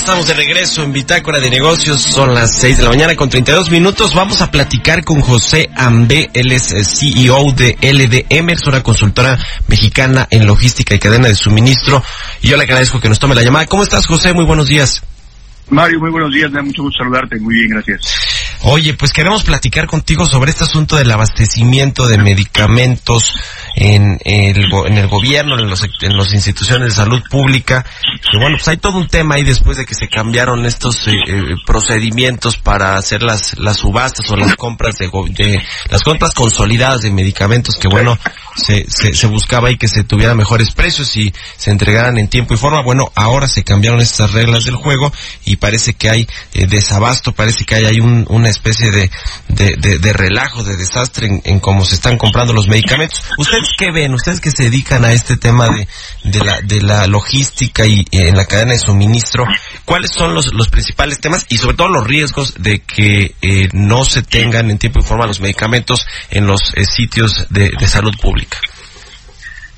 Estamos de regreso en Bitácora de Negocios, son las 6 de la mañana con 32 minutos. Vamos a platicar con José Ambe, él es eh, CEO de LDM, es una consultora mexicana en logística y cadena de suministro. Y yo le agradezco que nos tome la llamada. ¿Cómo estás, José? Muy buenos días. Mario, muy buenos días, me da mucho gusto saludarte. Muy bien, gracias. Oye, pues queremos platicar contigo sobre este asunto del abastecimiento de medicamentos en el, en el gobierno, en los, en las instituciones de salud pública. Que bueno, pues hay todo un tema ahí después de que se cambiaron estos eh, eh, procedimientos para hacer las, las subastas o las compras de, de, las compras consolidadas de medicamentos que bueno, se, se, se buscaba ahí que se tuviera mejores precios y se entregaran en tiempo y forma. Bueno, ahora se cambiaron estas reglas del juego y parece que hay eh, desabasto, parece que hay, un, una especie de, de, de, relajo, de desastre en, en, cómo se están comprando los medicamentos. ¿Ustedes qué ven? Ustedes que se dedican a este tema de, de, la, de la logística y en la cadena de suministro, ¿cuáles son los, los principales temas y sobre todo los riesgos de que eh, no se tengan en tiempo y forma los medicamentos en los eh, sitios de salud pública?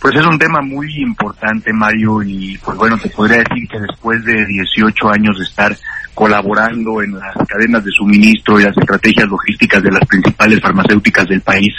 Pues es un tema muy importante, Mario, y pues bueno, te podría decir que después de 18 años de estar colaborando en las cadenas de suministro y las estrategias logísticas de las principales farmacéuticas del país,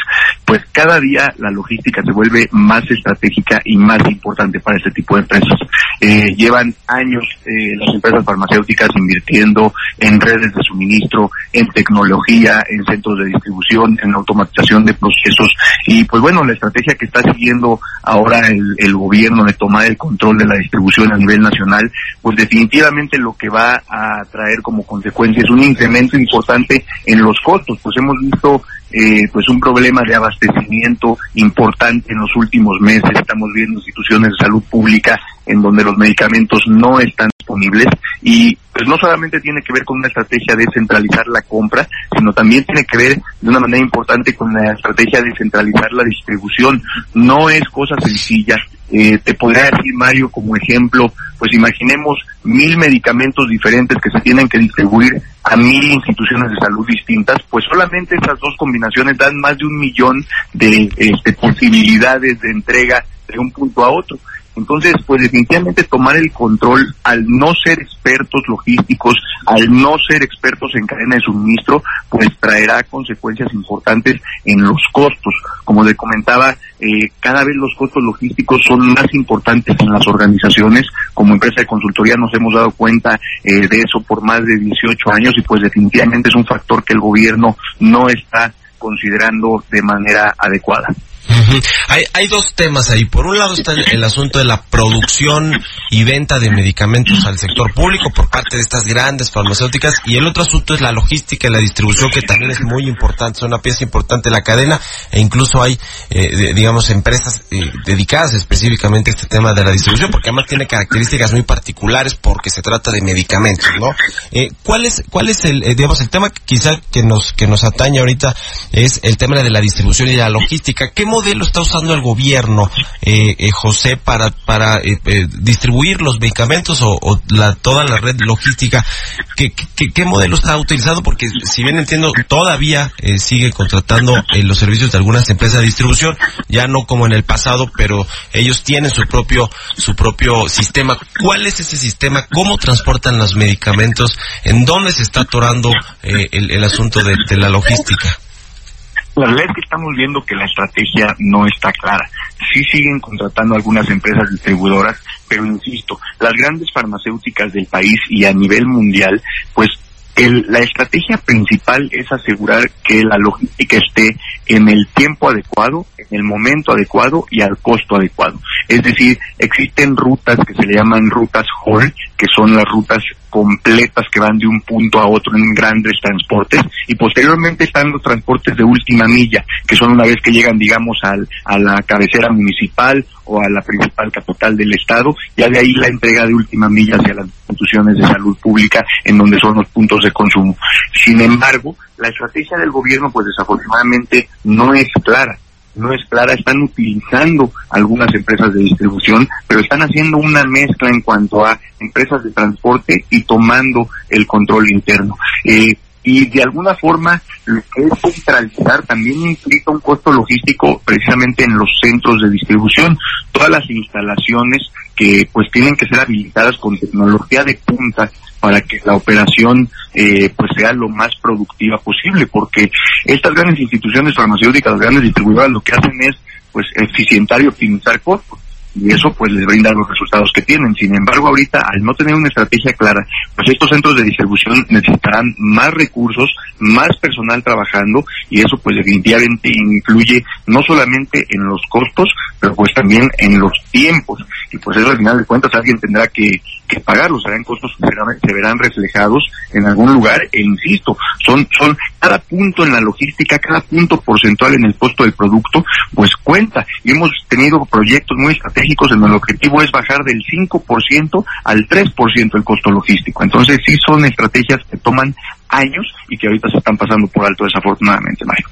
pues cada día la logística se vuelve más estratégica y más importante para este tipo de empresas. Eh, llevan años eh, las empresas farmacéuticas invirtiendo en redes de suministro, en tecnología, en centros de distribución, en automatización de procesos y pues bueno, la estrategia que está siguiendo ahora el, el gobierno de tomar el control de la distribución a nivel nacional, pues definitivamente lo que va a traer como consecuencia es un incremento importante en los costos, pues hemos visto eh, pues un problema de abastecimiento importante en los últimos meses. Estamos viendo instituciones de salud pública en donde los medicamentos no están disponibles y pues no solamente tiene que ver con una estrategia de centralizar la compra, sino también tiene que ver de una manera importante con la estrategia de centralizar la distribución. No es cosa sencilla. Eh, te podría decir, Mario, como ejemplo, pues imaginemos mil medicamentos diferentes que se tienen que distribuir a mil instituciones de salud distintas, pues solamente esas dos combinaciones dan más de un millón de este, posibilidades de entrega de un punto a otro. Entonces, pues definitivamente tomar el control al no ser expertos logísticos, al no ser expertos en cadena de suministro, pues traerá consecuencias importantes en los costos. Como le comentaba, eh, cada vez los costos logísticos son más importantes en las organizaciones. Como empresa de consultoría nos hemos dado cuenta eh, de eso por más de 18 años y pues definitivamente es un factor que el gobierno no está considerando de manera adecuada. Hay, hay dos temas ahí. Por un lado está el, asunto de la producción y venta de medicamentos al sector público por parte de estas grandes farmacéuticas y el otro asunto es la logística y la distribución que también es muy importante, es una pieza importante de la cadena e incluso hay, eh, digamos, empresas eh, dedicadas específicamente a este tema de la distribución porque además tiene características muy particulares porque se trata de medicamentos, ¿no? Eh, ¿Cuál es, cuál es el, eh, digamos, el tema quizá que nos, que nos atañe ahorita es el tema de la distribución y la logística? ¿Qué modelo está usando el gobierno, eh, eh, José, para, para eh, eh, distribuir los medicamentos o, la, toda la red logística? ¿Qué, modelo está utilizando? Porque si bien entiendo, todavía eh, sigue contratando los servicios de algunas empresas de distribución, ya no como en el pasado, pero ellos tienen su propio, su propio sistema. ¿Cuál es ese sistema? ¿Cómo transportan los medicamentos? ¿En dónde se está atorando el, el asunto de la logística? La verdad es que estamos viendo que la estrategia no está clara. Sí siguen contratando algunas empresas distribuidoras, pero insisto, las grandes farmacéuticas del país y a nivel mundial, pues el, la estrategia principal es asegurar que la logística esté en el tiempo adecuado, en el momento adecuado y al costo adecuado. Es decir, existen rutas que se le llaman rutas HOL, que son las rutas completas que van de un punto a otro en grandes transportes y posteriormente están los transportes de última milla, que son una vez que llegan, digamos, al, a la cabecera municipal o a la principal capital del estado, ya de ahí la entrega de última milla hacia las instituciones de salud pública en donde son los puntos de consumo. Sin embargo, la estrategia del gobierno pues desafortunadamente no es clara no es clara, están utilizando algunas empresas de distribución, pero están haciendo una mezcla en cuanto a empresas de transporte y tomando el control interno. Eh, y de alguna forma lo que es centralizar también implica un costo logístico precisamente en los centros de distribución. Todas las instalaciones que pues tienen que ser habilitadas con tecnología de punta para que la operación eh, pues sea lo más productiva posible, porque estas grandes instituciones farmacéuticas, las grandes distribuidoras, lo que hacen es pues eficientar y optimizar costos y eso pues les brinda los resultados que tienen. Sin embargo, ahorita al no tener una estrategia clara, pues estos centros de distribución necesitarán más recursos, más personal trabajando y eso pues definitivamente influye no solamente en los costos, pero pues también en los tiempos y pues eso al final de cuentas alguien tendrá que, que pagarlos, serán costos que se verán reflejados en algún lugar e insisto, son, son cada punto en la logística, cada punto porcentual en el costo del producto, pues cuenta y hemos tenido proyectos muy estratégicos en donde el objetivo es bajar del 5% al 3% el costo logístico. Entonces sí son estrategias que toman años y que ahorita se están pasando por alto desafortunadamente, Mario.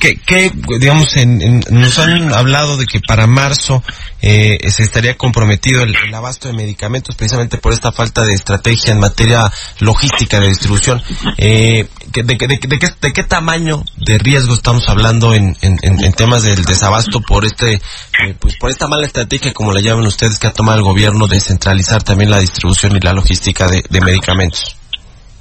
que, digamos, en, nos han hablado de que para marzo eh, se estaría comprometido el, abasto de medicamentos precisamente por esta falta de estrategia en materia logística de distribución. Eh, de, de, de, qué, ¿De qué tamaño de riesgo estamos hablando en, en, temas del desabasto por este eh, pues por esta mala estrategia, como la llaman ustedes, que ha tomado el gobierno de centralizar también la distribución y la logística de medicamentos?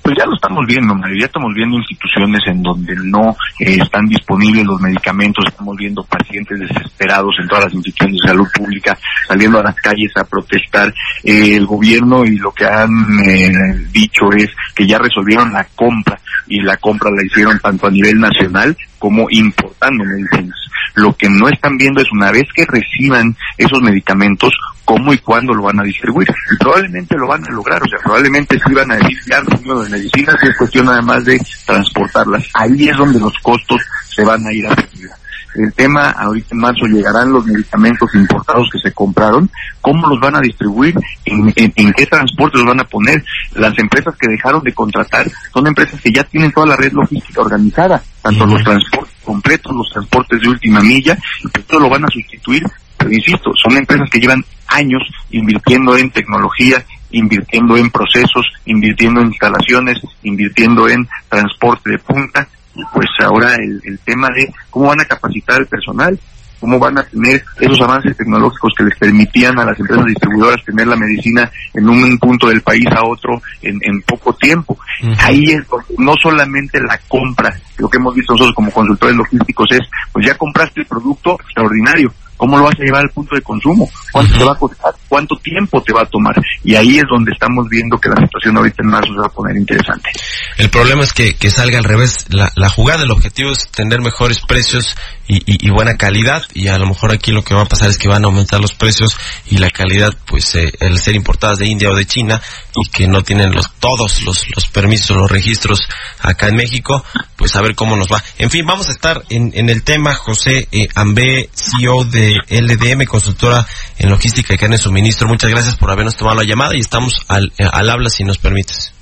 Pues ya lo estamos viendo, ya estamos viendo instituciones en donde no eh, están disponibles los medicamentos, estamos viendo pacientes desesperados en todas las instituciones de salud pública saliendo a las calles a protestar. Eh, el gobierno y lo que han eh, dicho es que ya resolvieron la compra y la compra la hicieron tanto a nivel nacional como importando medicinas. Lo que no están viendo es una vez que reciban esos medicamentos, cómo y cuándo lo van a distribuir. Y probablemente lo van a lograr, o sea, probablemente sí van a decir ya número de medicinas y es cuestión además de transportarlas. Ahí es donde los costos se van a ir a subir. El tema, ahorita en marzo llegarán los medicamentos importados que se compraron, cómo los van a distribuir, en, qué transporte los van a poner. Las empresas que dejaron de contratar son empresas que ya tienen toda la red logística organizada, tanto los transportes completos, los transportes de última milla, y pues esto lo van a sustituir pero insisto, son empresas que llevan años invirtiendo en tecnología, invirtiendo en procesos, invirtiendo en instalaciones, invirtiendo en transporte de punta, y pues ahora el, el tema de cómo van a capacitar al personal, cómo van a tener esos avances tecnológicos que les permitían a las empresas distribuidoras tener la medicina en un punto del país a otro en, en poco tiempo. Ahí es no solamente la compra, lo que hemos visto nosotros como consultores logísticos es, pues ya compraste el producto extraordinario, ¿Cómo lo vas a llevar al punto de consumo? ¿Cuánto te va a costar? ¿Cuánto tiempo te va a tomar? Y ahí es donde estamos viendo que la situación ahorita en marzo se va a poner interesante. El problema es que, que salga al revés. La, la jugada, el objetivo es tener mejores precios y, y, buena calidad. Y a lo mejor aquí lo que va a pasar es que van a aumentar los precios y la calidad, pues, eh, el ser importadas de India o de China y que no tienen los todos los, los permisos, los registros acá en México, pues a ver cómo nos va. En fin, vamos a estar en, en el tema, José eh, Ambe, CEO de LDM, consultora en logística y carne suministro. Muchas gracias por habernos tomado la llamada y estamos al, al habla si nos permites.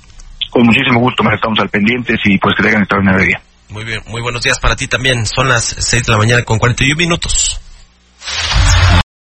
Con muchísimo gusto, más estamos al pendiente y pues que tengan una día. Muy bien, muy buenos días para ti también. Son las 6 de la mañana con 41 minutos.